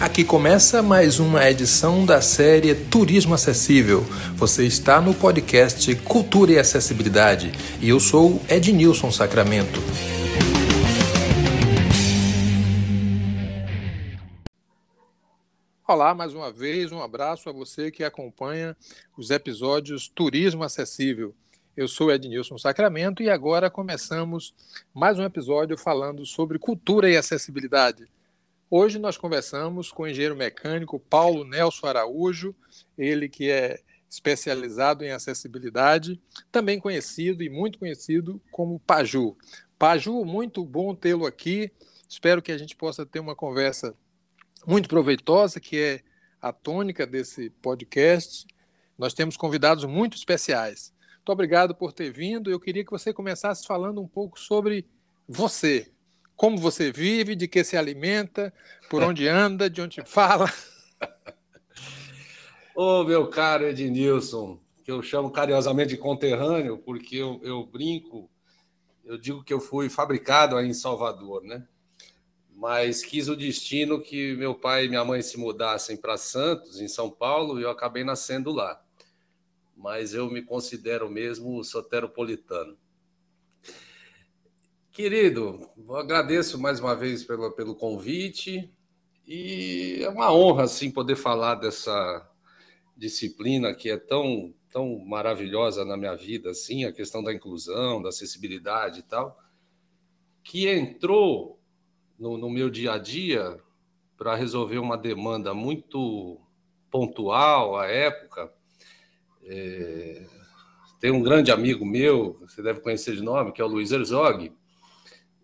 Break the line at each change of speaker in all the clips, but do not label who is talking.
Aqui começa mais uma edição da série Turismo Acessível. Você está no podcast Cultura e Acessibilidade e eu sou Ednilson Sacramento. Olá, mais uma vez, um abraço a você que acompanha os episódios Turismo Acessível. Eu sou Ednilson Sacramento e agora começamos mais um episódio falando sobre cultura e acessibilidade. Hoje nós conversamos com o engenheiro mecânico Paulo Nelson Araújo, ele que é especializado em acessibilidade, também conhecido e muito conhecido como Paju. Paju, muito bom tê-lo aqui. Espero que a gente possa ter uma conversa muito proveitosa, que é a tônica desse podcast. Nós temos convidados muito especiais. Muito obrigado por ter vindo. Eu queria que você começasse falando um pouco sobre você. Como você vive, de que se alimenta, por onde anda, de onde fala.
Ô, meu caro Ednilson, que eu chamo carinhosamente de conterrâneo, porque eu, eu brinco, eu digo que eu fui fabricado aí em Salvador, né? Mas quis o destino que meu pai e minha mãe se mudassem para Santos, em São Paulo, e eu acabei nascendo lá mas eu me considero mesmo soteropolitano. Querido, agradeço mais uma vez pelo, pelo convite e é uma honra assim poder falar dessa disciplina que é tão tão maravilhosa na minha vida assim, a questão da inclusão, da acessibilidade e tal, que entrou no, no meu dia a dia para resolver uma demanda muito pontual à época é, tem um grande amigo meu, você deve conhecer de nome, que é o Luiz Herzog.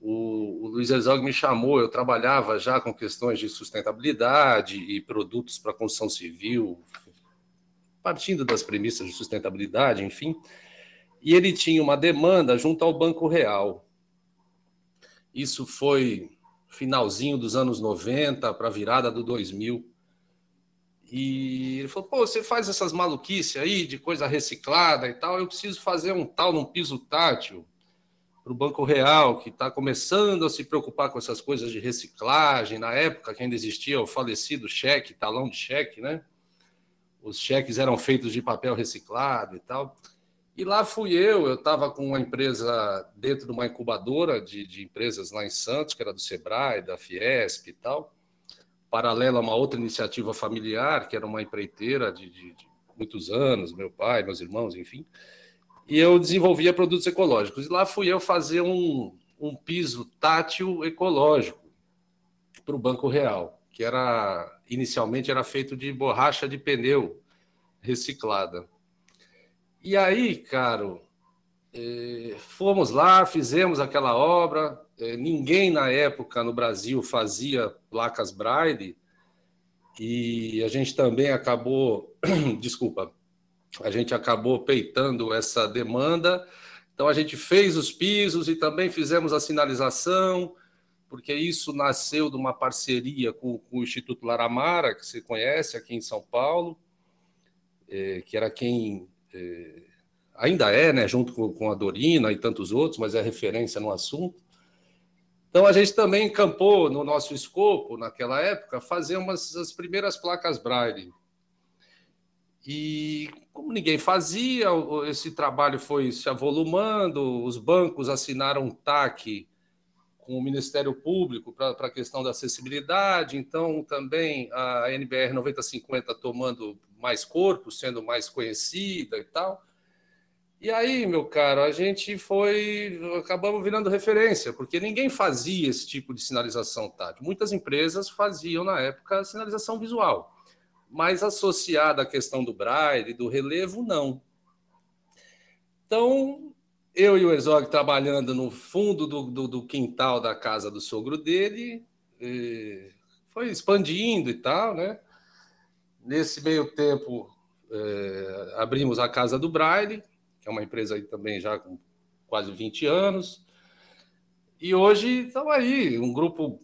O, o Luiz Herzog me chamou, eu trabalhava já com questões de sustentabilidade e produtos para construção civil, partindo das premissas de sustentabilidade, enfim. E ele tinha uma demanda junto ao Banco Real. Isso foi finalzinho dos anos 90 para a virada do 2000. E ele falou: pô, você faz essas maluquices aí de coisa reciclada e tal, eu preciso fazer um tal num piso tátil para o Banco Real, que está começando a se preocupar com essas coisas de reciclagem. Na época que ainda existia o falecido cheque, talão de cheque, né? Os cheques eram feitos de papel reciclado e tal. E lá fui eu, eu estava com uma empresa dentro de uma incubadora de, de empresas lá em Santos, que era do Sebrae, da Fiesp e tal paralelo a uma outra iniciativa familiar, que era uma empreiteira de, de, de muitos anos, meu pai, meus irmãos, enfim. E eu desenvolvia produtos ecológicos. E lá fui eu fazer um, um piso tátil ecológico para o Banco Real, que era inicialmente era feito de borracha de pneu reciclada. E aí, caro, eh, fomos lá, fizemos aquela obra, é, ninguém na época no Brasil fazia placas Braille e a gente também acabou, desculpa, a gente acabou peitando essa demanda. Então a gente fez os pisos e também fizemos a sinalização, porque isso nasceu de uma parceria com, com o Instituto Laramara, que você conhece aqui em São Paulo, é, que era quem é, ainda é, né, junto com, com a Dorina e tantos outros, mas é referência no assunto. Então, a gente também encampou no nosso escopo, naquela época, fazer umas as primeiras placas Braille. E como ninguém fazia, esse trabalho foi se avolumando, os bancos assinaram um TAC com o Ministério Público para a questão da acessibilidade, então também a NBR 9050 tomando mais corpo, sendo mais conhecida e tal. E aí, meu caro, a gente foi. acabamos virando referência, porque ninguém fazia esse tipo de sinalização tátil. Muitas empresas faziam, na época, sinalização visual, mas associada à questão do braille, do relevo, não. Então, eu e o Exog trabalhando no fundo do, do, do quintal da casa do sogro dele, foi expandindo e tal, né? Nesse meio tempo, é, abrimos a Casa do Braille, que é uma empresa aí também já com quase 20 anos. E hoje estamos aí, um grupo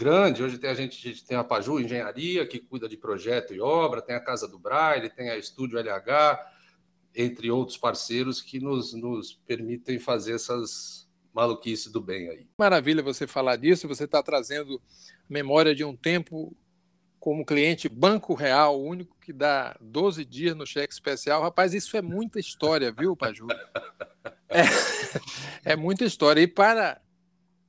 grande. Hoje tem a gente, a gente tem a Paju Engenharia, que cuida de projeto e obra, tem a Casa do Braille, tem a Estúdio LH, entre outros parceiros que nos, nos permitem fazer essas maluquices do bem aí.
Maravilha você falar disso, você está trazendo memória de um tempo como cliente Banco Real, o único que dá 12 dias no cheque especial. Rapaz, isso é muita história, viu, Paju? É, é muita história. E para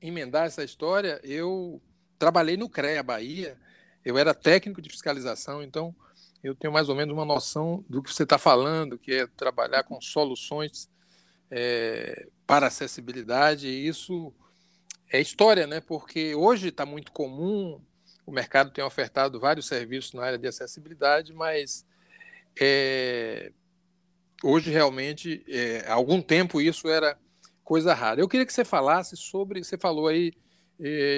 emendar essa história, eu trabalhei no CREA Bahia, eu era técnico de fiscalização, então eu tenho mais ou menos uma noção do que você está falando, que é trabalhar com soluções é, para acessibilidade, e isso é história, né? Porque hoje está muito comum, o mercado tem ofertado vários serviços na área de acessibilidade, mas é, hoje realmente, é, há algum tempo isso era coisa rara. Eu queria que você falasse sobre, você falou aí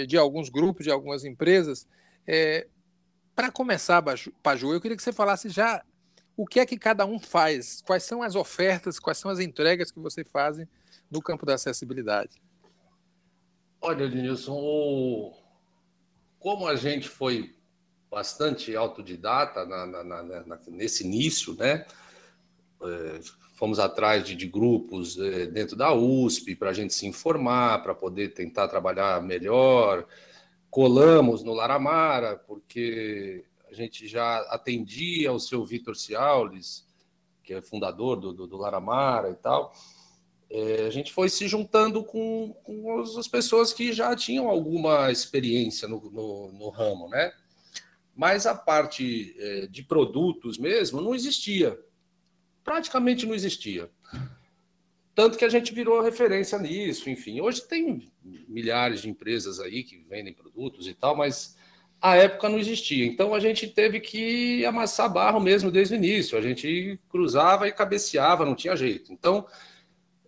de alguns grupos, de algumas empresas. É, Para começar, Paju, eu queria que você falasse já o que é que cada um faz, quais são as ofertas, quais são as entregas que você faz no campo da acessibilidade.
Olha, Denilson, como a gente foi bastante autodidata na, na, na, nesse início, né? Fomos atrás de, de grupos é, dentro da USP para a gente se informar, para poder tentar trabalhar melhor. Colamos no Laramara, porque a gente já atendia o seu Vitor Ciaulis, que é fundador do, do, do Laramara e tal é, a gente foi se juntando com, com, as pessoas que já tinham alguma experiência no, no, no ramo, né? Mas a parte é, de produtos mesmo não existia. Praticamente não existia. Tanto que a gente virou referência nisso, enfim. Hoje tem milhares de empresas aí que vendem produtos e tal, mas a época não existia. Então a gente teve que amassar barro mesmo desde o início. A gente cruzava e cabeceava, não tinha jeito. Então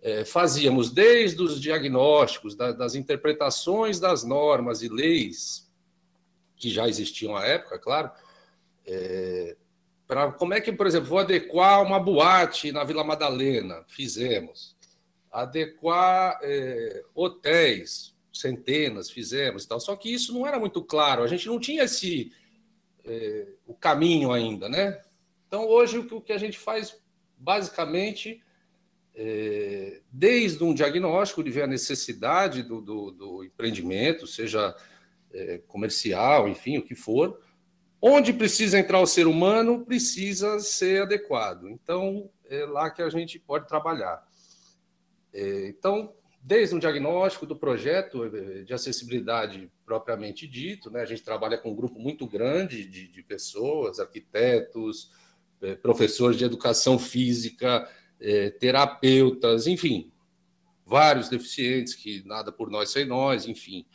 é, fazíamos desde os diagnósticos, da, das interpretações das normas e leis que já existiam à época, claro, é, para como é que, por exemplo, vou adequar uma boate na Vila Madalena, fizemos. Adequar é, hotéis, centenas, fizemos e tal. Só que isso não era muito claro, a gente não tinha esse é, o caminho ainda, né? Então hoje o que a gente faz basicamente é, desde um diagnóstico de ver a necessidade do, do, do empreendimento, seja é, comercial, enfim, o que for, onde precisa entrar o ser humano, precisa ser adequado. Então, é lá que a gente pode trabalhar. É, então, desde um diagnóstico do projeto é, de acessibilidade propriamente dito, né, a gente trabalha com um grupo muito grande de, de pessoas, arquitetos, é, professores de educação física, é, terapeutas, enfim, vários deficientes que nada por nós sem nós, enfim.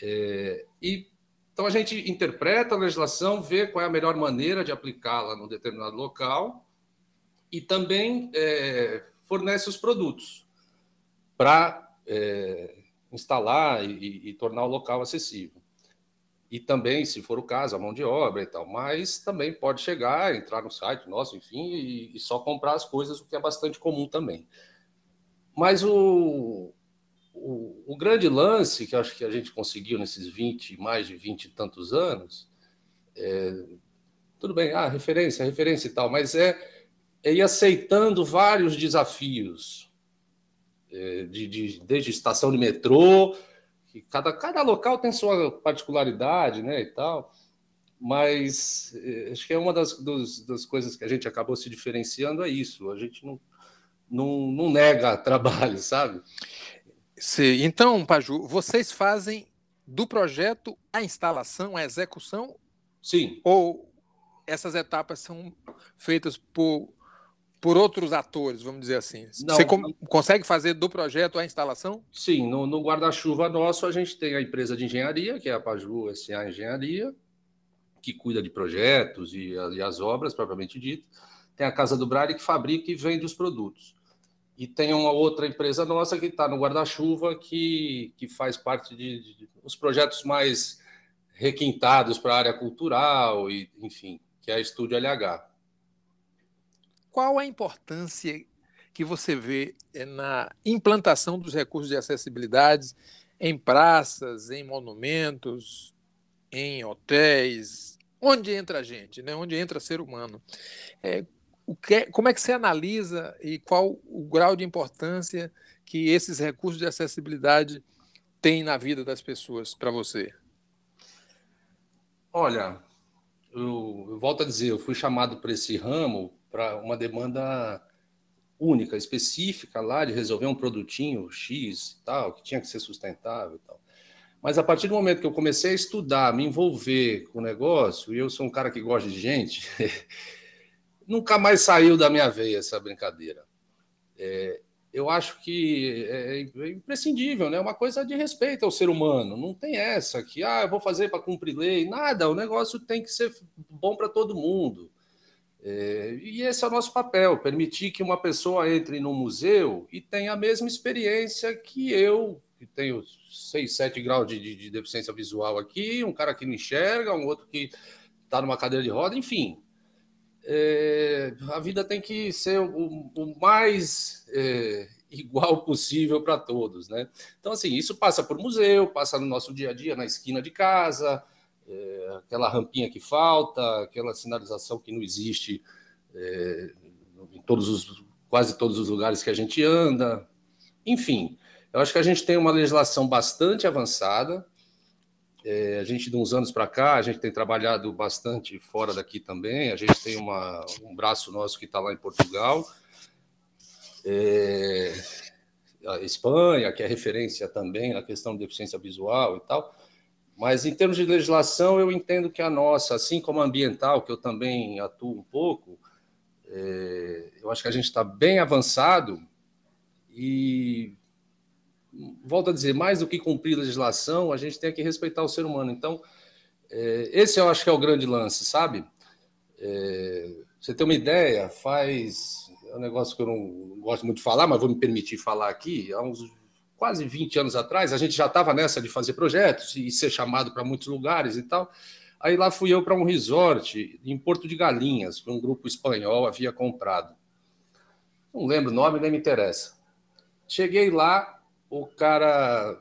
É, e então a gente interpreta a legislação, vê qual é a melhor maneira de aplicá-la num determinado local e também é, fornece os produtos para é, instalar e, e, tornar o local acessível e também, se for o caso, a mão de obra e tal. Mas também pode chegar, entrar no site nosso, enfim, e, e só comprar as coisas, o que é bastante comum também. Mas o, o, o, grande lance que acho que a gente conseguiu nesses 20, mais de 20 e tantos anos, é, tudo bem, ah, referência, referência e tal, mas é, é ir aceitando vários desafios, é, de, de, desde estação de metrô, que cada, cada local tem sua particularidade, né, e tal, mas eh, acho que é uma das, dos, das coisas que a gente acabou se diferenciando é isso, a gente não, não, não nega trabalho, sabe?
Sim. Então, Paju, vocês fazem do projeto a instalação, a execução?
Sim.
Ou essas etapas são feitas por por outros atores, vamos dizer assim. Não, Você consegue fazer do projeto a instalação?
Sim, no, no guarda-chuva nosso a gente tem a empresa de engenharia, que é a Paju SA Engenharia, que cuida de projetos e, e, as obras, propriamente dito. Tem a Casa do Brari, que fabrica e vende os produtos. E tem uma outra empresa nossa que está no guarda-chuva, que, que faz parte de, de, de os projetos mais requintados para a área cultural, e enfim, que é a Estúdio LH
qual a importância que você vê eh, na implantação dos recursos de acessibilidade em praças, em monumentos, em hotéis, onde entra a gente, né? onde entra ser humano. É, o que, é, como é que você analisa e qual o grau de importância que esses recursos de acessibilidade têm na vida das pessoas para você?
Olha, eu, eu volto a dizer, eu fui chamado para esse ramo para uma demanda única, específica lá de resolver um produtinho X e tal, que tinha que ser sustentável e tal. Mas a partir do momento que eu comecei a estudar, me envolver com o negócio, e eu sou um cara que gosta de gente, nunca mais saiu da minha veia essa brincadeira. É, eu acho que é, é imprescindível, né? Uma coisa de respeito ao ser humano. Não tem essa que, ah, eu vou fazer para cumprir lei. Nada, o negócio tem que ser bom para todo mundo. É, e esse é o nosso papel: permitir que uma pessoa entre no museu e tenha a mesma experiência que eu, que tenho 6, 7 graus de, de, de deficiência visual aqui, um cara que não enxerga, um outro que está numa cadeira de roda, enfim é, a vida tem que ser o, o mais é, igual possível para todos, né? Então, assim, isso passa por museu, passa no nosso dia a dia, na esquina de casa, é, aquela rampinha que falta, aquela sinalização que não existe é, em todos os, quase todos os lugares que a gente anda. Enfim, eu acho que a gente tem uma legislação bastante avançada, é, a gente, de uns anos para cá, a gente tem trabalhado bastante fora daqui também. A gente tem uma, um braço nosso que está lá em Portugal. É, a Espanha, que é referência também na questão de deficiência visual e tal. Mas, em termos de legislação, eu entendo que a nossa, assim como a ambiental, que eu também atuo um pouco, é, eu acho que a gente está bem avançado e volto a dizer, mais do que cumprir legislação, a gente tem que respeitar o ser humano. Então, é, esse eu acho que é o grande lance, sabe? É, você tem uma ideia, faz. É um negócio que eu não gosto muito de falar, mas vou me permitir falar aqui. Há uns quase 20 anos atrás, a gente já estava nessa de fazer projetos e ser chamado para muitos lugares e tal. Aí lá fui eu para um resort em Porto de Galinhas, que um grupo espanhol havia comprado. Não lembro o nome, nem me interessa. Cheguei lá, o cara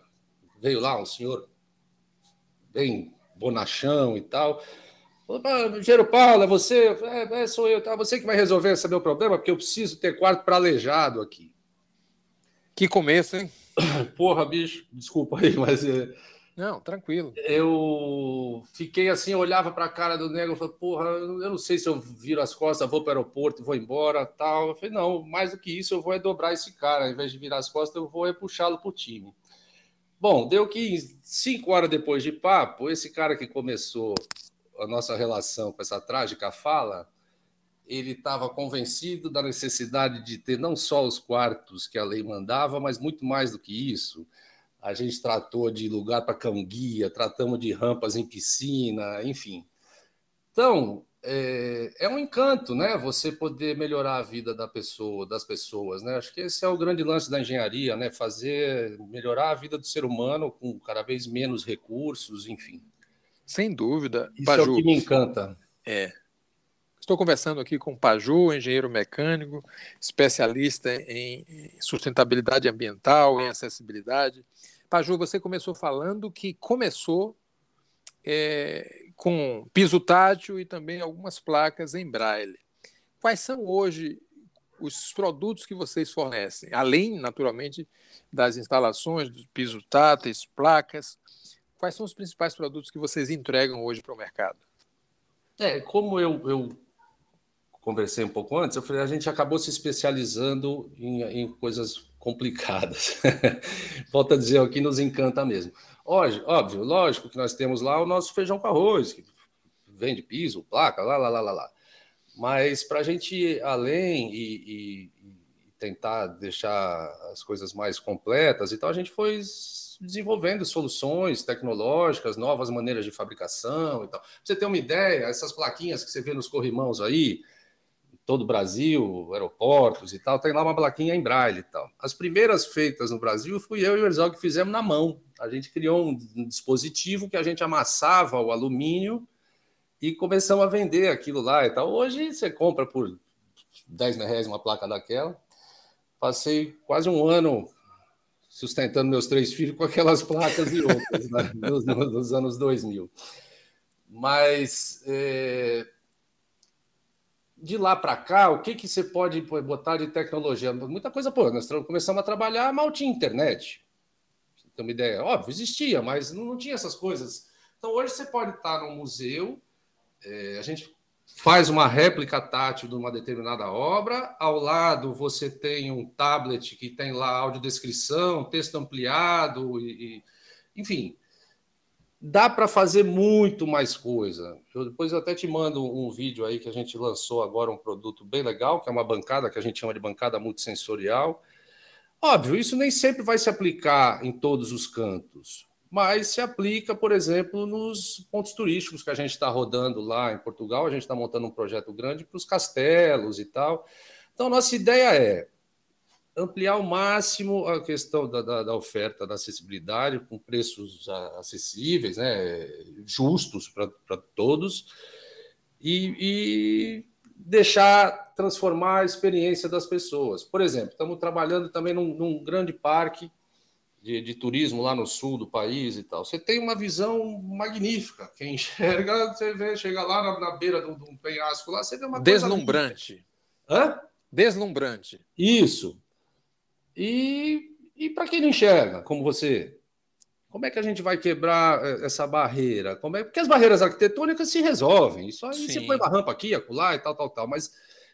veio lá, um senhor bem bonachão e tal. Falou, Gero Paulo, é você? É, é, sou eu, tá? Você que vai resolver esse meu problema, porque eu preciso ter quarto para aleijado aqui.
Que começo, hein?
Porra, bicho, desculpa aí, mas. É,
não, tranquilo.
Eu fiquei assim, olhava para a cara do negro e falei, porra, eu não sei se eu viro as costas, vou para o aeroporto, vou embora, tal. Eu falei, não, mais do que isso, eu vou é dobrar esse cara. Ao invés de virar as costas, eu vou é puxá-lo para o time. Bom, deu que cinco horas depois de papo, esse cara que começou a nossa relação com essa trágica fala, ele estava convencido da necessidade de ter não só os quartos que a lei mandava, mas muito mais do que isso a gente tratou de lugar para cão-guia, tratamos de rampas em piscina, enfim. Então, é, é, um encanto, né? Você poder melhorar a vida da pessoa, das pessoas, né? Acho que esse é o grande lance da engenharia, né? Fazer melhorar a vida do ser humano com cada vez menos recursos, enfim.
Sem dúvida.
Isso Paju, é o que me encanta.
É. Estou conversando aqui com o Paju, engenheiro mecânico, especialista em sustentabilidade ambiental, em acessibilidade. Paju, você começou falando que começou é, com piso tátil e também algumas placas em braille. Quais são hoje os produtos que vocês fornecem, além, naturalmente, das instalações, dos piso táteis, placas? Quais são os principais produtos que vocês entregam hoje para o mercado?
É, como eu, eu conversei um pouco antes, eu falei, a gente acabou se especializando em, em coisas complicadas. Volto a dizer, o que nos encanta mesmo. Óbvio, óbvio, lógico que nós temos lá o nosso feijão com arroz, que vende piso, placa, lá, lá, lá, lá, lá. Mas para a gente ir além e, e, e, tentar deixar as coisas mais completas, então a gente foi desenvolvendo soluções tecnológicas, novas maneiras de fabricação e tal. Pra você ter uma ideia, essas plaquinhas que você vê nos corrimãos aí, todo o Brasil, aeroportos e tal, tem lá uma plaquinha em braille e tal. As primeiras feitas no Brasil fui eu e o Herzog que fizemos na mão. A gente criou um dispositivo que a gente amassava o alumínio e começamos a vender aquilo lá e tal. Hoje você compra por 10 reais uma placa daquela. Passei quase um ano sustentando meus três filhos com aquelas placas e outras, né? nos, nos, anos 2000. Mas é, de lá para cá, o que, que você pode botar de tecnologia? Muita coisa, pô, nós começamos a trabalhar, mal tinha internet. Você tem uma ideia? Óbvio, existia, mas não, não tinha essas coisas. Então, hoje você pode estar num museu É, a gente faz uma réplica tátil de uma determinada obra, ao lado você tem um tablet que tem lá audiodescrição, texto ampliado, e, e enfim, dá para fazer muito mais coisa. Eu, depois até te mando um vídeo aí que a gente lançou agora, um produto bem legal, que é uma bancada que a gente chama de bancada multissensorial. Óbvio, isso nem sempre vai se aplicar em todos os cantos, mas se aplica, por exemplo, nos pontos turísticos que a gente está rodando lá em Portugal. A gente está montando um projeto grande para os castelos e tal. Então, nossa ideia é ampliar ao máximo a questão da, da, da oferta, da acessibilidade, com preços acessíveis, né, justos para todos, e, e, deixar transformar a experiência das pessoas. Por exemplo, estamos trabalhando também num, num grande parque de, de, turismo lá no sul do país e tal. Você tem uma visão magnífica. Quem enxerga, você vê, chega lá na, na beira de um penhasco lá, você vê uma
Deslumbrante. Deslumbrante.
Isso. E, e para quem não enxerga, como você, como é que a gente vai quebrar eh, essa barreira? Como é porque as barreiras arquitetônicas se resolvem. Isso aí Sim. você põe uma rampa aqui, acolá e tal, tal, tal. Mas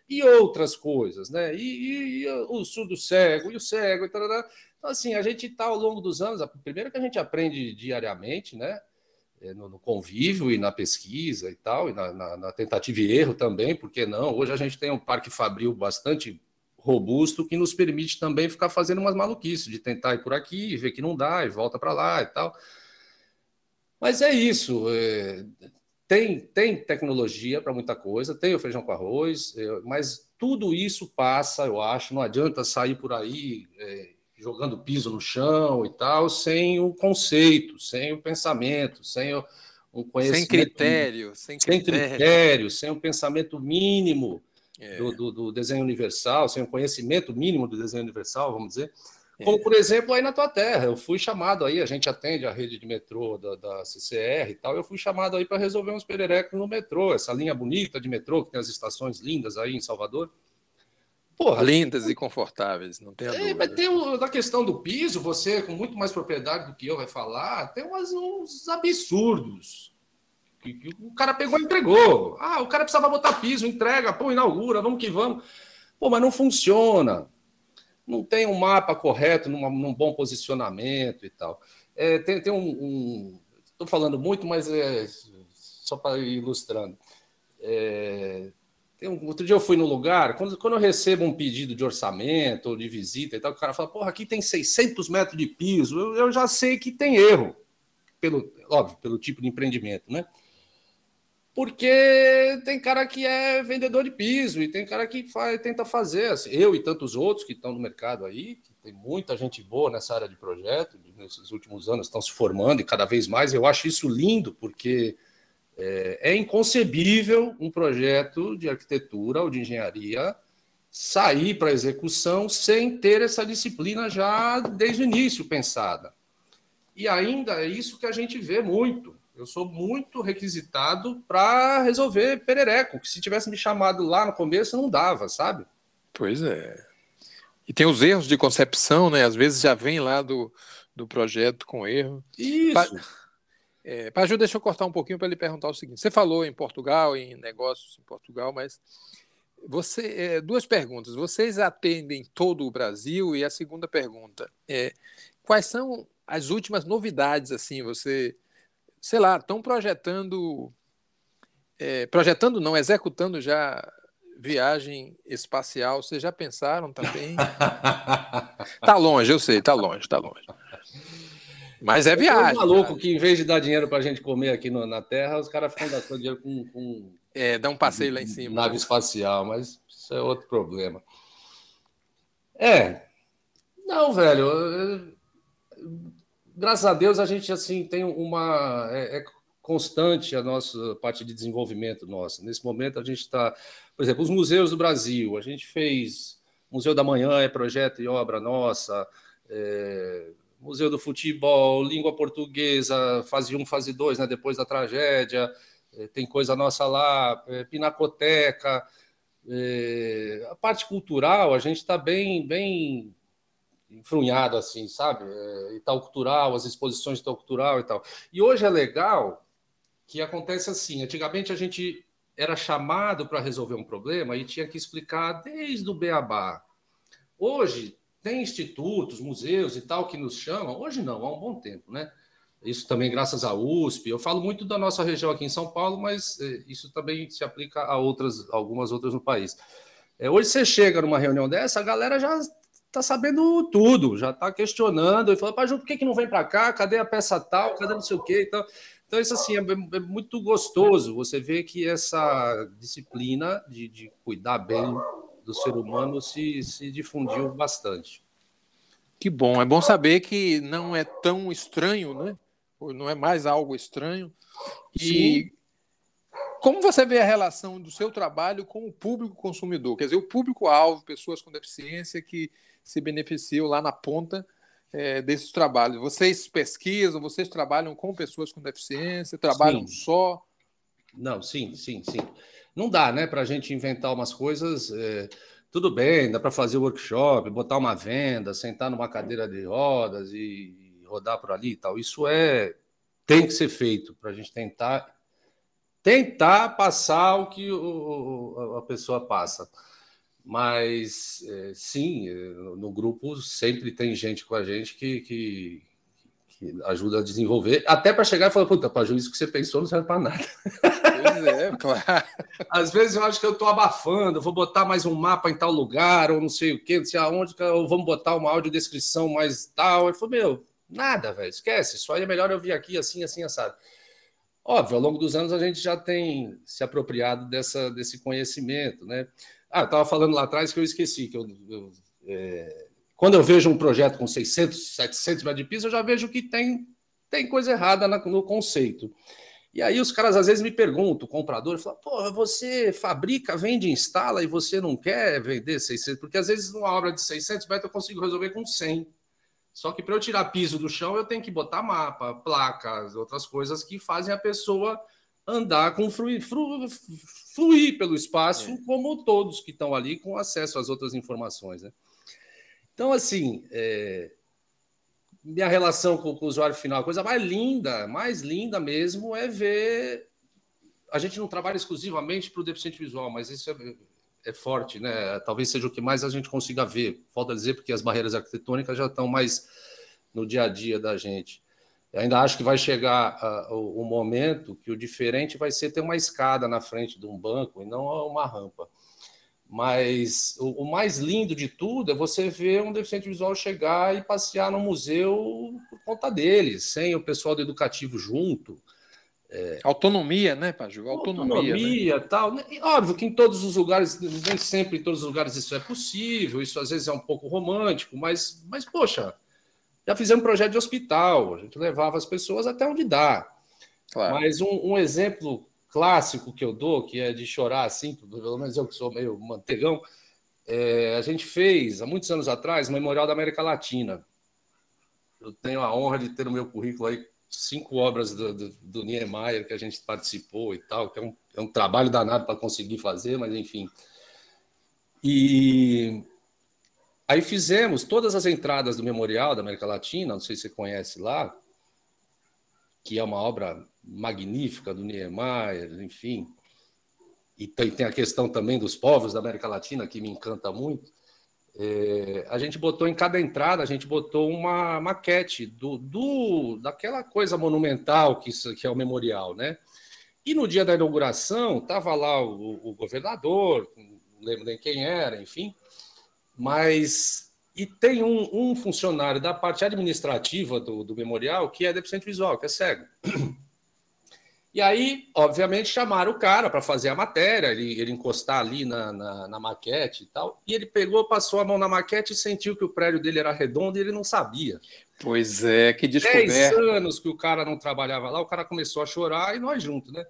e outras coisas, né? E, e, e o surdo cego, e o cego, e tal, tal. Então, assim, a gente está ao longo dos anos, primeiro que a gente aprende diariamente, né? Eh, no, no convívio e na pesquisa e tal, e na, na, na, tentativa e erro também, porque não? Hoje a gente tem um parque fabril bastante robusto que nos permite também ficar fazendo umas maluquices, de tentar ir por aqui, ver que não dá, e volta para lá e tal. Mas é isso. É, tem, tem tecnologia para muita coisa, tem o feijão com arroz, é, mas tudo isso passa, eu acho. Não adianta sair por aí é, jogando piso no chão e tal, sem o conceito, sem o pensamento, sem o, um conhecimento.
Sem critério, sem
critério, sem, critério, sem um pensamento mínimo é. do, do, do, desenho universal, sem um conhecimento mínimo do desenho universal, vamos dizer. É. Como, por exemplo, aí na tua terra, eu fui chamado aí, a gente atende a rede de metrô da, da CCR e tal, eu fui chamado aí para resolver uns pererecos no metrô, essa linha bonita de metrô, que tem as estações lindas aí em Salvador.
Porra, lindas e confortáveis, não tem a é,
Mas tem o, da questão do piso, você com muito mais propriedade do que eu vai falar, tem umas, uns absurdos o cara pegou e entregou. Ah, o cara precisava botar piso, entrega, pô, inaugura, vamos que vamos. Pô, mas não funciona. Não tem um mapa correto, num bom posicionamento e tal. É, tem, tem um. Estou um, falando muito, mas é só para ir ilustrando. É, um, outro dia eu fui no lugar, quando, quando eu recebo um pedido de orçamento ou de visita e tal, o cara fala, porra, aqui tem 600 metros de piso, eu, eu já sei que tem erro, pelo, óbvio, pelo tipo de empreendimento, né? Porque tem cara que é vendedor de piso e tem cara que faz, tenta fazer, assim, eu e tantos outros que estão no mercado aí, que tem muita gente boa nessa área de projeto, nesses últimos anos estão se formando e cada vez mais. Eu acho isso lindo, porque é, é inconcebível um projeto de arquitetura ou de engenharia sair para execução sem ter essa disciplina já desde o início pensada. E ainda é isso que a gente vê muito eu sou muito requisitado para resolver perereco, que se tivesse me chamado lá no começo não dava, sabe?
Pois é. E tem os erros de concepção, né? Às vezes já vem lá do, do projeto com erro.
Isso.
Pa, é, Paju, deixa eu cortar um pouquinho para ele perguntar o seguinte. Você falou em Portugal, em negócios em Portugal, mas você é, duas perguntas. Vocês atendem todo o Brasil? E a segunda pergunta é quais são as últimas novidades assim? Você sei lá, estão projetando, é, projetando não, executando já viagem espacial. Vocês já pensaram também? tá longe, eu sei, tá longe, tá longe. Mas é viagem.
É um maluco que, em vez de dar dinheiro para a gente comer aqui no, na Terra, os caras ficam dando dinheiro com, com.
É, dá um passeio lá em cima.
Nave espacial, mas isso é outro problema. É. Não, velho graças a Deus a gente assim tem uma é, é, constante a nossa parte de desenvolvimento nossa. Nesse momento a gente está, por exemplo, os museus do Brasil. A gente fez Museu da Manhã é projeto e obra nossa. É, Museu do Futebol, língua portuguesa, fase 1, fase 2, né, depois da tragédia, é, tem coisa nossa lá, é, Pinacoteca, é, a parte cultural, a gente está bem, bem enfrunhado assim, sabe? É, e tal cultural, as exposições de tal cultural e tal. E hoje é legal que acontece assim. Antigamente a gente era chamado para resolver um problema e tinha que explicar desde o beabá. Hoje, tem institutos, museus e tal que nos chamam, hoje não, há um bom tempo, né? Isso também graças à USP. Eu falo muito da nossa região aqui em São Paulo, mas é, isso também se aplica a outras, algumas outras no país. É, hoje você chega numa reunião dessa, a galera já está sabendo tudo, já está questionando e fala, Paju, por que, que não vem para cá? Cadê a peça tal? Cadê não sei o quê? Então, então isso assim é, é muito gostoso. Você vê que essa disciplina de, de cuidar bem do ser humano se, se difundiu bastante.
Que bom, é bom saber que não é tão estranho, né? Não é mais algo estranho. E Sim. Como você vê a relação do seu trabalho com o público consumidor? Quer dizer, o público-alvo, pessoas com deficiência que se beneficiam lá na ponta é, desses trabalhos. Vocês pesquisam, vocês trabalham com pessoas com deficiência, trabalham sim. só?
Não, sim, sim, sim. Não dá, né, para a gente inventar umas coisas. É, tudo bem, dá para fazer workshop, botar uma venda, sentar numa cadeira de rodas e rodar por ali e tal. Isso é tem que ser feito para a gente tentar tentar passar o que o, a pessoa passa. Mas, é, sim, é, no grupo sempre tem gente com a gente que, que, que ajuda a desenvolver, até para chegar e falar, puta, para isso que você pensou não serve para nada. Pois é, claro. Às vezes eu acho que eu estou abafando, vou botar mais um mapa em tal lugar, ou não sei o quê, não sei aonde, ou vamos botar uma audiodescrição mais tal. Eu falei, meu, nada, velho, esquece, só é melhor eu vir aqui assim, assim, assado. Óbvio, ao longo dos anos a gente já tem se apropriado dessa, desse conhecimento, né? Ah, eu estava falando lá atrás que eu esqueci, que eu, eu é, quando eu vejo um projeto com 600, 700 metros de piso, eu já vejo que tem, tem coisa errada na, no conceito. E aí os caras às vezes me perguntam, o comprador, fala, pô, você fabrica, vende, instala e você não quer vender 600? Porque às vezes numa obra de 600 metros eu consigo resolver com 100. Só que para eu tirar piso do chão, eu tenho que botar mapa, placas, outras coisas que fazem a pessoa andar com fluir, fluir, fluir pelo espaço, é. como todos que estão ali com acesso às outras informações. Né? Então, assim, é... minha relação com, com, o usuário final, a coisa mais linda, mais linda mesmo, é ver. A gente não trabalha exclusivamente para o deficiente visual, mas isso é, é forte, né? Talvez seja o que mais a gente consiga ver. Falta dizer, porque as barreiras arquitetônicas já estão mais no dia a dia da gente. Eu ainda acho que vai chegar uh, o, o, momento que o diferente vai ser ter uma escada na frente de um banco e não uma rampa. Mas o, o, mais lindo de tudo é você ver um deficiente visual chegar e passear no museu por conta dele, sem o pessoal do educativo junto.
É... Autonomia, né, Paju?
Autonomia, Autonomia né? tal. Óbvio que em todos os lugares, nem sempre em todos os lugares isso é possível, isso às vezes é um pouco romântico, mas, mas poxa, já fizemos projeto de hospital, a gente levava as pessoas até onde dá. Claro. Mas um, um, exemplo clássico que eu dou, que é de chorar assim, pelo menos eu que sou meio mantegão, é, a gente fez, há muitos anos atrás, o Memorial da América Latina. Eu tenho a honra de ter no meu currículo aí cinco obras do, do, do Niemeyer que a gente participou e tal, que é um, é um trabalho danado para conseguir fazer, mas enfim. E Aí fizemos todas as entradas do Memorial da América Latina, não sei se você conhece lá, que é uma obra magnífica do Niemeyer, enfim. E tem, tem a questão também dos povos da América Latina, que me encanta muito. É, a gente botou em cada entrada, a gente botou uma maquete do, do daquela coisa monumental que, isso, que é o memorial, né? E no dia da inauguração, estava lá o, o governador, não lembro nem quem era, enfim, mas e tem um, um funcionário da parte administrativa do, do, memorial que é deficiente visual, que é cego. E aí, obviamente, chamaram o cara para fazer a matéria, ele, ele encostar ali na, na, na, maquete e tal. E ele pegou, passou a mão na maquete e sentiu que o prédio dele era redondo e ele não sabia.
Pois é, que descoberta. Dez
anos que o cara não trabalhava lá, o cara começou a chorar e nós juntos, né?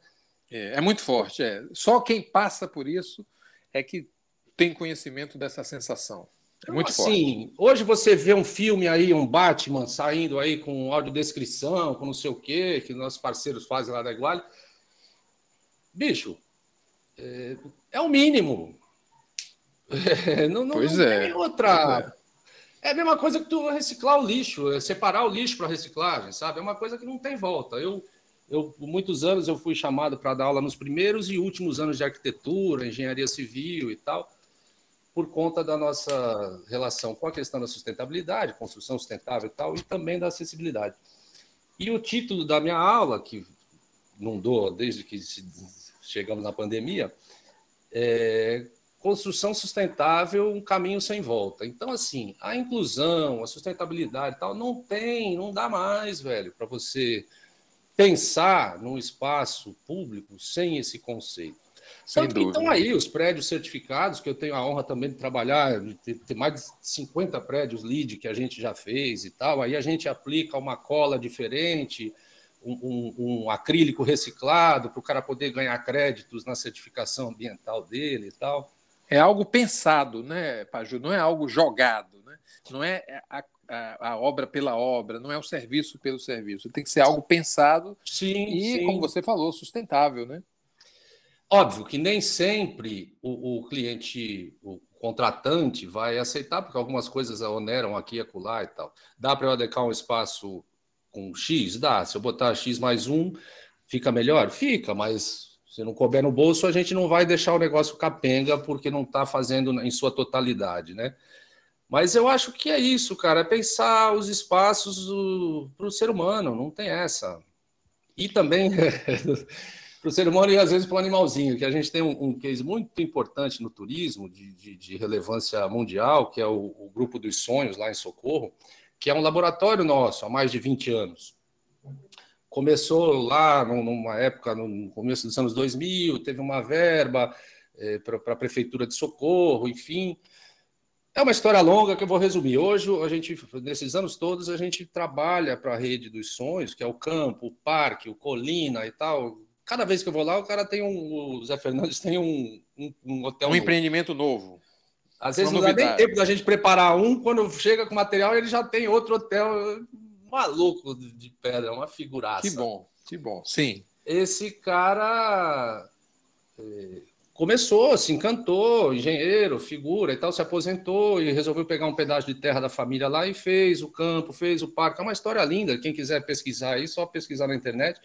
É, é muito forte. É. Só quem passa por isso é que tem conhecimento dessa sensação. É muito então, assim,
forte. hoje você vê um filme aí, um Batman saindo aí com audiodescrição, com não sei o quê, que nossos parceiros fazem lá da Iguale. Bicho, é, é o mínimo. É, não, não, pois não é. tem outra. É. é. a mesma coisa que tu reciclar o lixo, é separar o lixo para reciclagem, sabe? É uma coisa que não tem volta. Eu, Eu, por muitos anos eu fui chamado para dar aula nos primeiros e últimos anos de arquitetura, engenharia civil e tal, por conta da nossa relação com a questão da sustentabilidade, construção sustentável e tal, e também da acessibilidade. E o título da minha aula, que não dou desde que chegamos na pandemia, é Construção Sustentável, um caminho sem volta. Então, assim, a inclusão, a sustentabilidade e tal, não tem, não dá mais, velho, para você pensar num espaço público sem esse conceito. Sem Tanto dúvida. que estão aí os prédios certificados, que eu tenho a honra também de trabalhar, de ter mais de 50 prédios LEED que a gente já fez e tal. Aí a gente aplica uma cola diferente, um, um, um acrílico reciclado, para o cara poder ganhar créditos na certificação ambiental dele e tal.
É algo pensado, né, Paju? Não é algo jogado, né? Não é a, a, a, obra pela obra, não é o serviço pelo serviço. Tem que ser algo pensado sim, e, sim. como você falou, sustentável, né?
Óbvio que nem sempre o, o, cliente, o contratante vai aceitar, porque algumas coisas oneram aqui e acolá e tal. Dá para eu adequar um espaço com X? Dá. Se eu botar X mais um, fica melhor? Fica, mas se não couber no bolso, a gente não vai deixar o negócio capenga porque não está fazendo em sua totalidade, né? Mas eu acho que é isso, cara, é pensar os espaços para o ser humano, não tem essa. E também para o ser humano e às vezes para o animalzinho, que a gente tem um, um case muito importante no turismo, de, de, de relevância mundial, que é o, o, Grupo dos Sonhos, lá em Socorro, que é um laboratório nosso há mais de 20 anos. Começou lá numa época, no começo dos anos 2000, teve uma verba é, para a Prefeitura de Socorro, enfim. É uma história longa que eu vou resumir. Hoje, a gente, nesses anos todos, a gente trabalha para a rede dos sonhos, que é o campo, o parque, o colina e tal, Cada vez que eu vou lá, o cara tem um. O Zé Fernandes tem um, um, um hotel.
Um novo. empreendimento novo.
Às vezes Uma não novidade. dá nem tempo da gente preparar um, quando chega com material, ele já tem outro hotel maluco de pedra, uma figuraça.
Que bom, que bom. Sim.
Esse cara é, começou, se encantou, engenheiro, figura e tal, se aposentou e resolveu pegar um pedaço de terra da família lá e fez o campo, fez o parque. É uma história linda. Quem quiser pesquisar aí, só pesquisar na internet.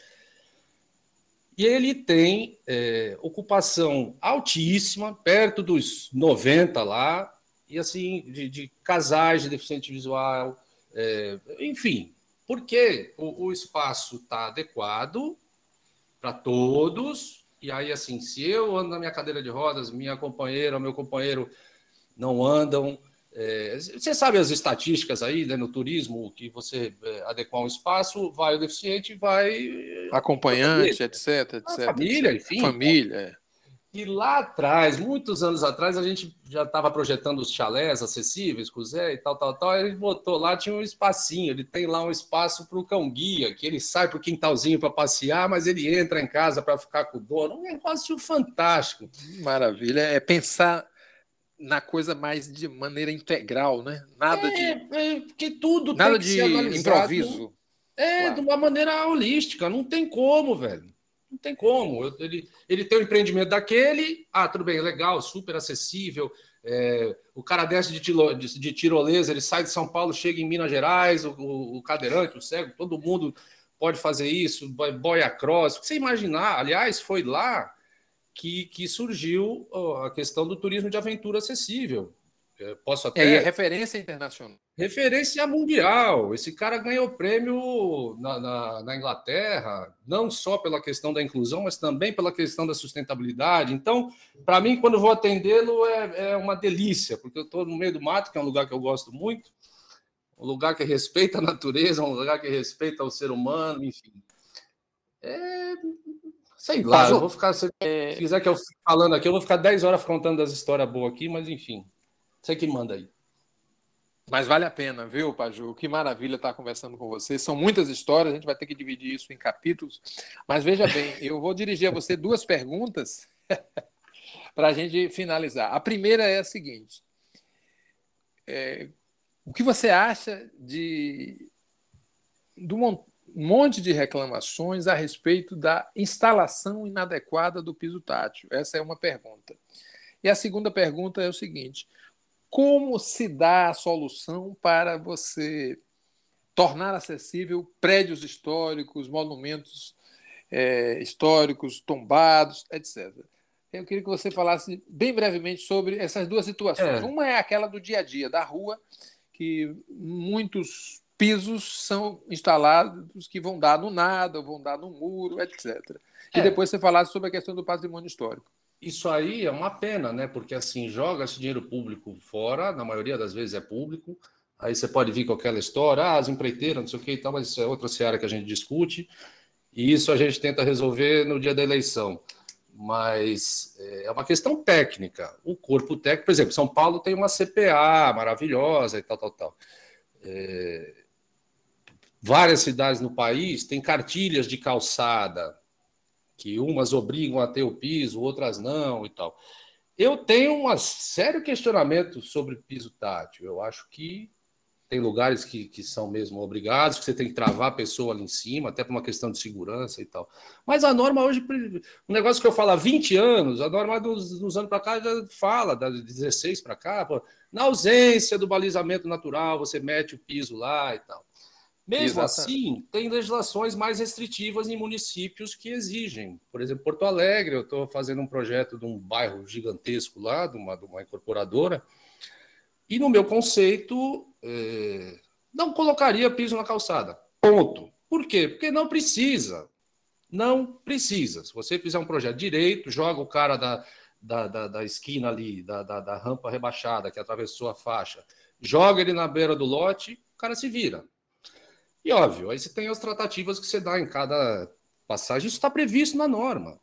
E ele tem é, ocupação altíssima, perto dos 90 lá, e assim, de, de casais de deficiente visual, é, enfim, porque o, o espaço está adequado para todos, e aí, assim, se eu ando na minha cadeira de rodas, minha companheira, meu companheiro não andam, é, você sabe as estatísticas aí né, no turismo, que você é, adequar um espaço, vai o deficiente, vai.
Acompanhante, etc, etc.
família, enfim.
Família. É.
E lá atrás, muitos anos atrás, a gente já estava projetando os chalés acessíveis com o Zé e tal, tal, tal. Ele botou lá, tinha um espacinho. Ele tem lá um espaço para o cão-guia, que ele sai para o quintalzinho para passear, mas ele entra em casa para ficar com o dono. Um negócio fantástico.
Maravilha. É pensar na coisa mais de maneira integral, né? Nada é,
de é, que tudo
nada de improviso.
É, claro. de uma maneira holística, não tem como, velho. Não tem como. Ele, ele tem o empreendimento daquele, ah, tudo bem, legal, super acessível. É, o cara desce de, tiro, de, de, tirolesa, ele sai de São Paulo, chega em Minas Gerais, o, o, o cadeirante, o cego, todo mundo pode fazer isso, boia cross. O que você imaginar, aliás, foi lá que, que surgiu a questão do turismo de aventura acessível.
Posso até. É, é referência internacional.
Referência mundial. Esse cara ganhou prêmio na, na, na, Inglaterra, não só pela questão da inclusão, mas também pela questão da sustentabilidade. Então, para mim, quando vou atendê-lo, é, é uma delícia, porque eu estou no meio do mato, que é um lugar que eu gosto muito, um lugar que respeita a natureza, um lugar que respeita o ser humano, enfim. É Sei lá, eu vou ficar. Se é... quiser que eu fique falando aqui, eu vou ficar 10 horas contando das histórias boas aqui, mas enfim. Você que manda aí.
Mas vale a pena, viu, Paju? Que maravilha estar conversando com você. São muitas histórias, a gente vai ter que dividir isso em capítulos. Mas veja bem, eu vou dirigir a você duas perguntas para a gente finalizar. A primeira é a seguinte: é, o que você acha de do, um monte de reclamações a respeito da instalação inadequada do piso tátil? Essa é uma pergunta. E a segunda pergunta é o seguinte: como se dá a solução para você tornar acessível prédios históricos, monumentos é, históricos, tombados, etc. Eu queria que você falasse bem brevemente sobre essas duas situações. É. Uma é aquela do dia a dia, da rua, que muitos pisos são instalados que vão dar no nada, vão dar no muro, etc. E é. depois você falasse sobre a questão do patrimônio histórico.
Isso aí é uma pena, né? Porque assim, joga esse dinheiro público fora, na maioria das vezes é público. Aí você pode vir com aquela história, ah, as empreiteiras, não sei o que e tal, mas isso é outra seara que a gente discute. E isso a gente tenta resolver no dia da eleição. Mas é, é uma questão técnica. O corpo técnico, por exemplo, São Paulo tem uma CPA maravilhosa e tal, tal, tal. É, várias cidades no país têm cartilhas de calçada, que umas obrigam a ter o piso, outras não e tal. Eu tenho um sério questionamento sobre piso tátil. Eu acho que tem lugares que, que são mesmo obrigados, que você tem que travar a pessoa ali em cima, até por uma questão de segurança e tal. Mas a norma hoje, um negócio que eu falo há 20 anos, a norma dos, dos anos para cá já fala, da 16 para cá, pô, na ausência do balizamento natural, você mete o piso lá e tal. Mesmo Exatamente. assim, tem legislações mais restritivas em municípios que exigem. Por exemplo, Porto Alegre, eu estou fazendo um projeto de um bairro gigantesco lá, de uma, de uma incorporadora, e no meu conceito, é, não colocaria piso na calçada. Ponto. Por quê? Porque não precisa. Não precisa. Se você fizer um projeto direito, joga o cara da, da, da, da esquina ali, da, da, da rampa rebaixada que atravessou a faixa, joga ele na beira do lote, o cara se vira. E óbvio, aí você tem as tratativas que você dá em cada passagem, isso está previsto na norma.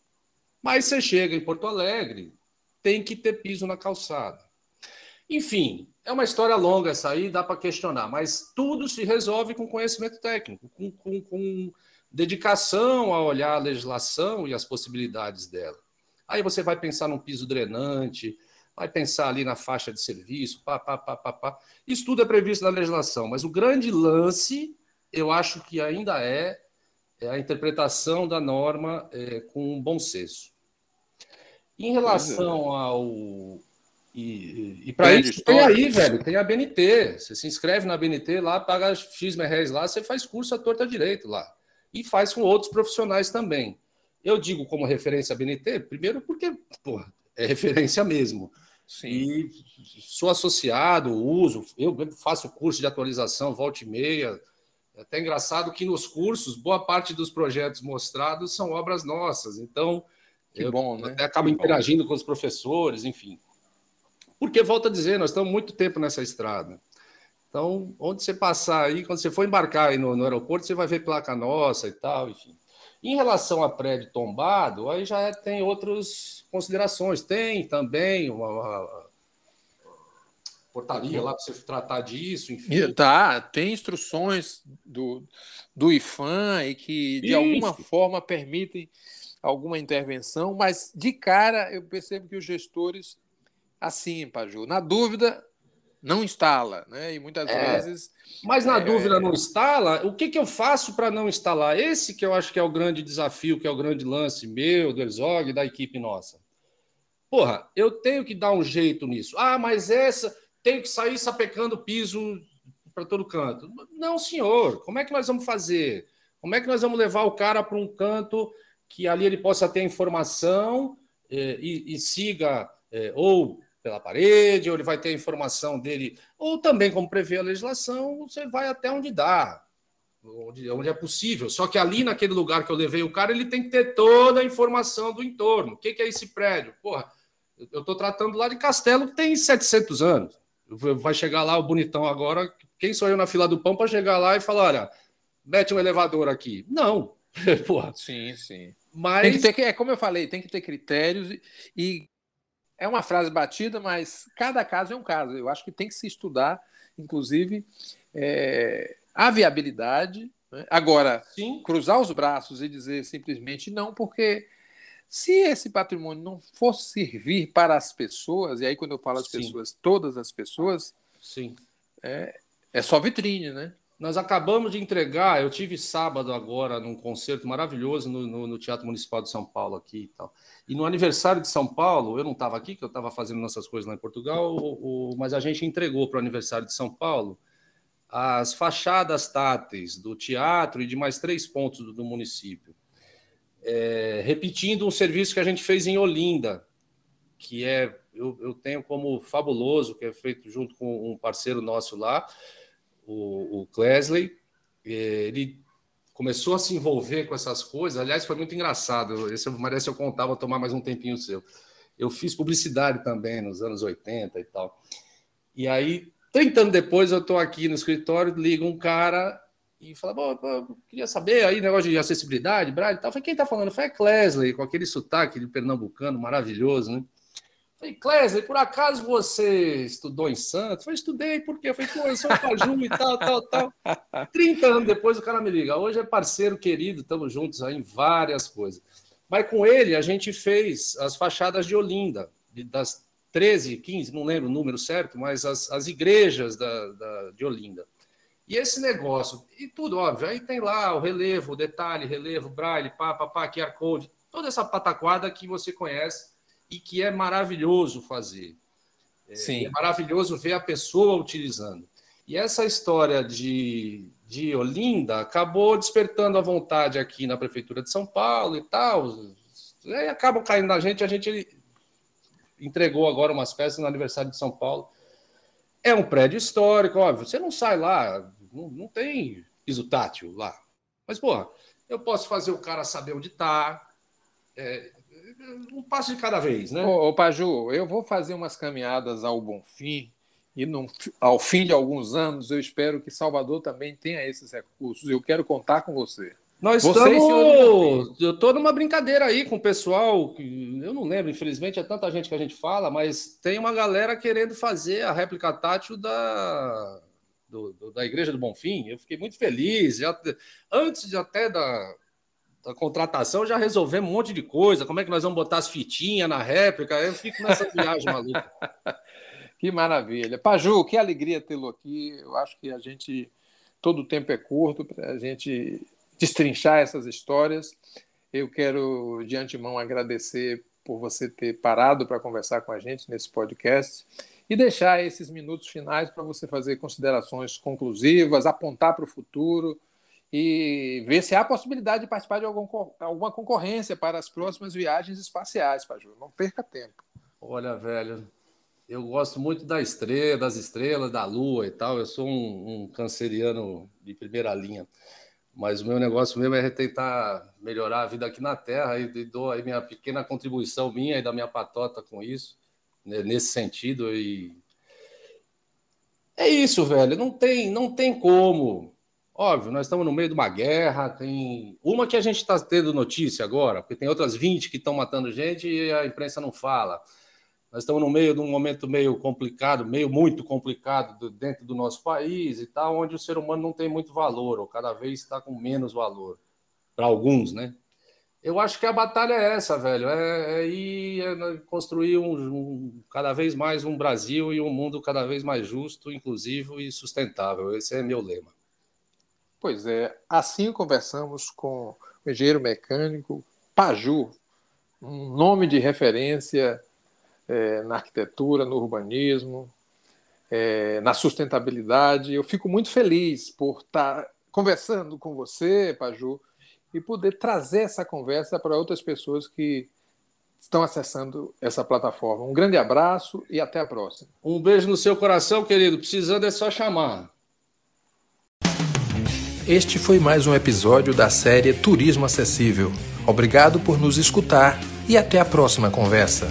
Mas você chega em Porto Alegre, tem que ter piso na calçada. Enfim, é uma história longa essa aí, dá para questionar, mas tudo se resolve com conhecimento técnico, com, com, com dedicação a olhar a legislação e as possibilidades dela. Aí você vai pensar num piso drenante, vai pensar ali na faixa de serviço, pá, pá, pá, pá, pá. Isso tudo é previsto na legislação, mas o grande lance eu acho que ainda é, é a interpretação da norma é, com um bom senso. Em relação é. ao. E, e para isso tem aí, velho, tem a BNT. Você se inscreve na BNT lá, paga X reais lá, você faz curso à torta direito lá. E faz com outros profissionais também. Eu digo como referência a BNT, primeiro porque é referência mesmo. Sim. E sou associado, uso, eu faço curso de atualização, volta e meia, é até engraçado que nos cursos, boa parte dos projetos mostrados são obras nossas. Então, que eu bom, né? até acabo que interagindo bom. com os professores, enfim. Porque, volto a dizer, nós estamos muito tempo nessa estrada. Então, onde você passar aí, quando você for embarcar aí no, no aeroporto, você vai ver placa nossa e tal, enfim. Em relação a prédio tombado, aí já tem outras considerações. Tem também uma, uma portaria lá para você tratar disso, enfim.
Tá, tem instruções do, do IFAM e que de Isso. alguma forma permitem alguma intervenção, mas de cara eu percebo que os gestores, assim, Paju, na dúvida, não instala, né? E muitas é, vezes.
Mas na é, dúvida não instala, o que, que eu faço para não instalar? Esse que eu acho que é o grande desafio, que é o grande lance meu, do Herzog, da equipe nossa. Porra, eu tenho que dar um jeito nisso. Ah, mas essa tenho que sair sapecando piso para todo canto. Não, senhor. Como é que nós vamos fazer? Como é que nós vamos levar o cara para um canto que ali ele possa ter informação eh, e, e, siga eh, ou pela parede, ou ele vai ter a informação dele, ou também, como prevê a legislação, você vai até onde dá, onde, onde é possível. Só que ali naquele lugar que eu levei o cara, ele tem que ter toda a informação do entorno. O que, que é esse prédio? Porra, eu estou tratando lá de castelo que tem 700 anos. Vai chegar lá o bonitão agora. Quem sou eu na fila do pão para chegar lá e falar: olha, mete um elevador aqui? Não.
Porra. Sim, sim. Mas. Tem que ter, é como eu falei, tem que ter critérios e, e é uma frase batida, mas cada caso é um caso. Eu acho que tem que se estudar, inclusive, é, a viabilidade. Né? Agora, Sim. cruzar os braços e dizer simplesmente não, porque se esse patrimônio não for servir para as pessoas, e aí quando eu falo as Sim. pessoas, todas as pessoas,
Sim.
É, é só vitrine, né?
Nós acabamos de entregar, eu tive sábado agora num concerto maravilhoso no, no, no, Teatro Municipal de São Paulo aqui e tal. E no aniversário de São Paulo, eu não estava aqui, que eu estava fazendo nossas coisas lá em Portugal, o, o, mas a gente entregou para o aniversário de São Paulo as fachadas táteis do teatro e de mais três pontos do, do município. É, repetindo um serviço que a gente fez em Olinda, que é eu, eu, tenho como fabuloso, que é feito junto com um parceiro nosso lá, o, o Klesley. Ele começou a se envolver com essas coisas. Aliás, foi muito engraçado. Esse merece eu contar, vou tomar mais um tempinho seu. Eu fiz publicidade também nos anos 80 e tal. E aí, 30 anos depois, eu estou aqui no escritório, liga um cara e fala: Bom, queria saber aí, negócio de acessibilidade, Braille e tal. Falei, quem está falando? Foi a Klesley, com aquele sotaque de pernambucano maravilhoso, né? Falei, Clésia, por acaso você estudou em Santos? Falei, estudei, por quê? Falei, pô, eu sou Caju e tal, tal, tal. 30 anos depois o cara me liga. Hoje é parceiro querido, estamos juntos aí em várias coisas. Mas com ele a gente fez as fachadas de Olinda, das 13, 15, não lembro o número certo, mas as, as igrejas da, da, de Olinda. E esse negócio, e tudo, óbvio, aí tem lá o relevo, o detalhe, relevo, braille, pá, pá, pá, QR Code, toda essa pataquada que você conhece e que é maravilhoso fazer. É, Sim. É maravilhoso ver a pessoa utilizando. E essa história de, de Olinda acabou despertando a vontade aqui na Prefeitura de São Paulo e tal. E acabam caindo na gente, a gente entregou agora umas peças no aniversário de São Paulo. É um prédio histórico, óbvio. Você não sai lá, não, não tem piso tátil lá. Mas, porra, eu posso fazer o cara saber onde está. É, um passo de cada vez, né?
Ô, ô Paju, eu vou fazer umas caminhadas ao Bom Fim e no, ao fim de alguns anos eu espero que Salvador também tenha esses recursos. Eu quero contar com você.
Nós você estamos. Eu estou numa brincadeira aí com o pessoal. Eu não lembro, infelizmente, é tanta gente que a gente fala, mas tem uma galera querendo fazer a réplica tátil da, do, do, da Igreja do Bonfim. Eu fiquei muito feliz. Já, antes de até da, a contratação já resolvemos um monte de coisa. Como é que nós vamos botar as fitinhas na réplica? Eu fico nessa viagem maluca.
Que maravilha. Paju, que alegria tê-lo aqui. Eu acho que a gente, todo o tempo é curto para a gente destrinchar essas histórias. Eu quero, de antemão, agradecer por você ter parado para conversar com a gente nesse podcast e deixar esses minutos finais para você fazer considerações conclusivas, apontar para o futuro e ver se há possibilidade de participar de algum, alguma concorrência para as próximas viagens espaciais, Paju. Não perca tempo.
Olha, velho, eu gosto muito da estrela, das estrelas, da lua e tal. Eu sou um, um canceriano de primeira linha. Mas o meu negócio mesmo é tentar melhorar a vida aqui na Terra e, dou aí minha pequena contribuição minha e da minha patota com isso, nesse sentido. E é isso, velho. Não tem, não tem como Óbvio, nós estamos no meio de uma guerra, tem uma que a gente está tendo notícia agora, porque tem outras 20 que estão matando gente e a imprensa não fala. Nós estamos no meio de um momento meio complicado, meio muito complicado dentro do nosso país e tal, onde o ser humano não tem muito valor, ou cada vez está com menos valor, para alguns, né? Eu acho que a batalha é essa, velho, é, é ir é construir um, um, cada vez mais um Brasil e um mundo cada vez mais justo, inclusivo e sustentável. Esse é meu lema.
Pois é, assim conversamos com o engenheiro mecânico Paju, um nome de referência é, na arquitetura, no urbanismo, é, na sustentabilidade. Eu fico muito feliz por estar conversando com você, Paju, e poder trazer essa conversa para outras pessoas que estão acessando essa plataforma. Um grande abraço e até a próxima.
Um beijo no seu coração, querido. Precisando é só chamar.
Este foi mais um episódio da série Turismo Acessível. Obrigado por nos escutar e até a próxima conversa.